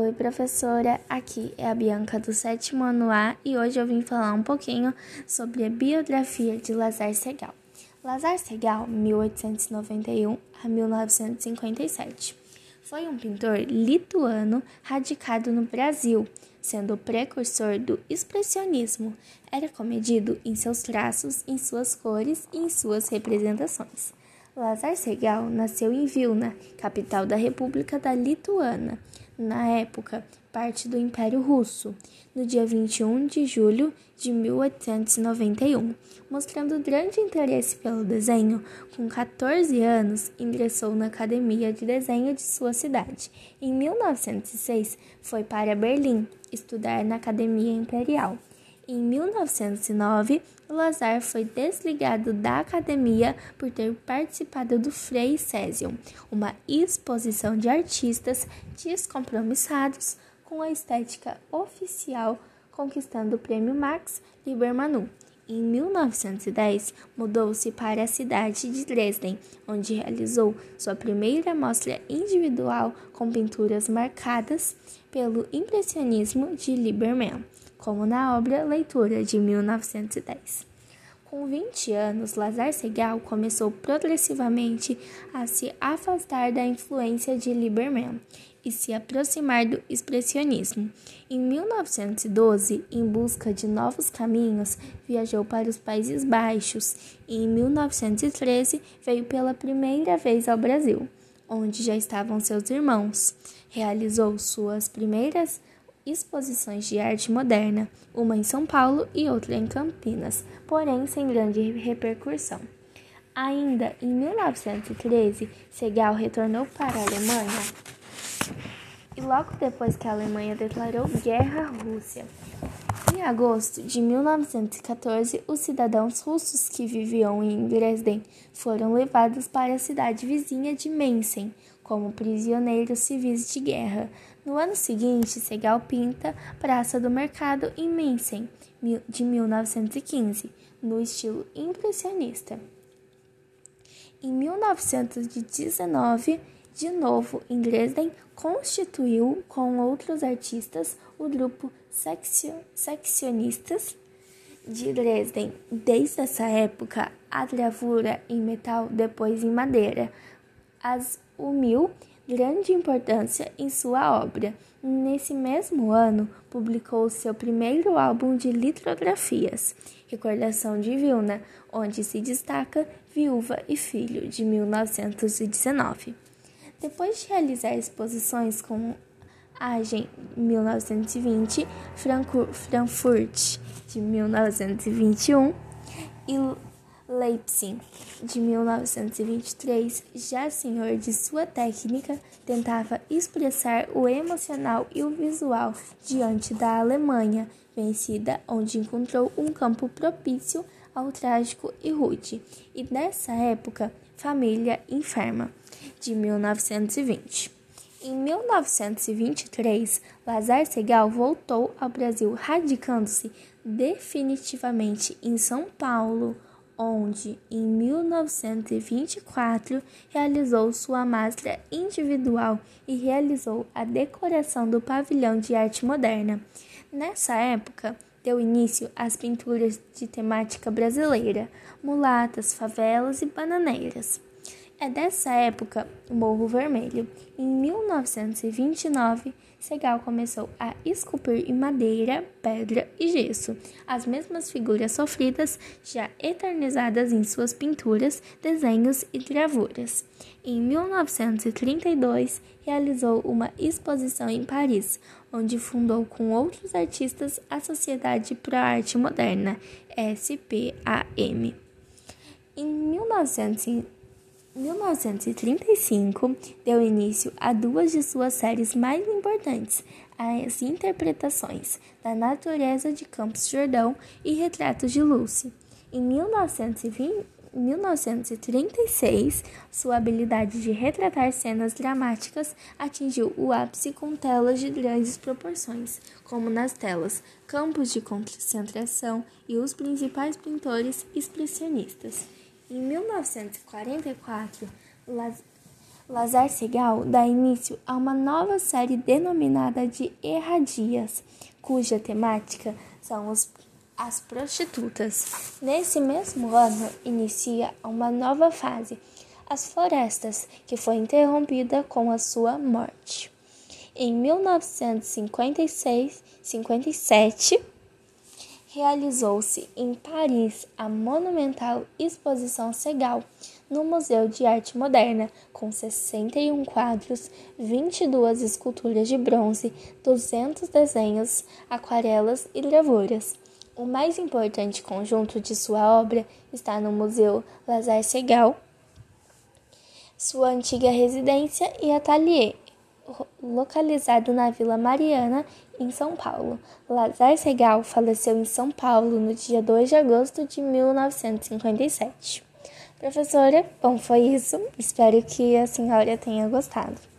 Oi, professora. Aqui é a Bianca do sétimo ano A e hoje eu vim falar um pouquinho sobre a biografia de Lazar Segal. Lazar Segal, 1891 a 1957, foi um pintor lituano radicado no Brasil, sendo o precursor do expressionismo. Era comedido em seus traços, em suas cores e em suas representações. Lazar Segal nasceu em Vilna, capital da República da Lituânia na época, parte do Império Russo, no dia 21 de julho de 1891. Mostrando grande interesse pelo desenho, com 14 anos ingressou na Academia de Desenho de sua cidade. Em 1906, foi para Berlim estudar na Academia Imperial. Em 1909, Lazar foi desligado da academia por ter participado do Frei Césium, uma exposição de artistas descompromissados com a estética oficial, conquistando o prêmio Max Liber Em 1910, mudou-se para a cidade de Dresden, onde realizou sua primeira mostra individual com pinturas marcadas pelo impressionismo de Lieberman como na obra Leitura de 1910. Com 20 anos, Lazar Segal começou progressivamente a se afastar da influência de Lieberman e se aproximar do expressionismo. Em 1912, em busca de novos caminhos, viajou para os Países Baixos e em 1913 veio pela primeira vez ao Brasil, onde já estavam seus irmãos. Realizou suas primeiras exposições de arte moderna, uma em São Paulo e outra em Campinas, porém sem grande repercussão. Ainda em 1913, Segal retornou para a Alemanha e logo depois que a Alemanha declarou guerra à Rússia. Em agosto de 1914, os cidadãos russos que viviam em Dresden foram levados para a cidade vizinha de Meissen como prisioneiros civis de guerra. No ano seguinte, Segal pinta Praça do Mercado em Meissen, de 1915, no estilo impressionista. Em 1919, de novo em Dresden, constituiu com outros artistas o grupo Seccionistas de Dresden. Desde essa época, a gravura em metal, depois em madeira, as uniu grande importância em sua obra. Nesse mesmo ano, publicou seu primeiro álbum de litografias, Recordação de Vilna, onde se destaca Viúva e Filho, de 1919. Depois de realizar exposições com Agen 1920, Frankfurt de 1921 e Leipzig de 1923, já senhor de sua técnica, tentava expressar o emocional e o visual diante da Alemanha vencida, onde encontrou um campo propício ao trágico e rude, e nessa época, Família Enferma, de 1920. Em 1923, Lazar Segal voltou ao Brasil, radicando-se definitivamente em São Paulo, onde, em 1924, realizou sua máscara individual e realizou a decoração do pavilhão de arte moderna. Nessa época, deu início às pinturas de temática brasileira, mulatas, favelas e bananeiras. É dessa época o Morro Vermelho. Em 1929, Segal começou a esculpir em madeira, pedra e gesso as mesmas figuras sofridas já eternizadas em suas pinturas, desenhos e gravuras. Em 1932, realizou uma exposição em Paris, onde fundou com outros artistas a Sociedade para a Arte Moderna, SPAM. Em 1900 1935 deu início a duas de suas séries mais importantes, as interpretações da Natureza de Campos Jordão e Retratos de Lúcia. Em 1920, 1936, sua habilidade de retratar cenas dramáticas atingiu o ápice com telas de grandes proporções, como nas telas Campos de Concentração e os principais pintores expressionistas. Em 1944, Lazar Segal dá início a uma nova série denominada de Erradias, cuja temática são os, as prostitutas. Nesse mesmo ano, inicia uma nova fase, as florestas, que foi interrompida com a sua morte. Em 1956-57, realizou-se em Paris a monumental Exposição Segal no Museu de Arte Moderna, com 61 quadros, 22 esculturas de bronze, 200 desenhos, aquarelas e gravuras. O mais importante conjunto de sua obra está no Museu Lazar Segal, sua antiga residência e ateliê, localizado na Vila Mariana, em São Paulo. Lazar Segal faleceu em São Paulo no dia 2 de agosto de 1957. Professora, bom, foi isso. Espero que a senhora tenha gostado.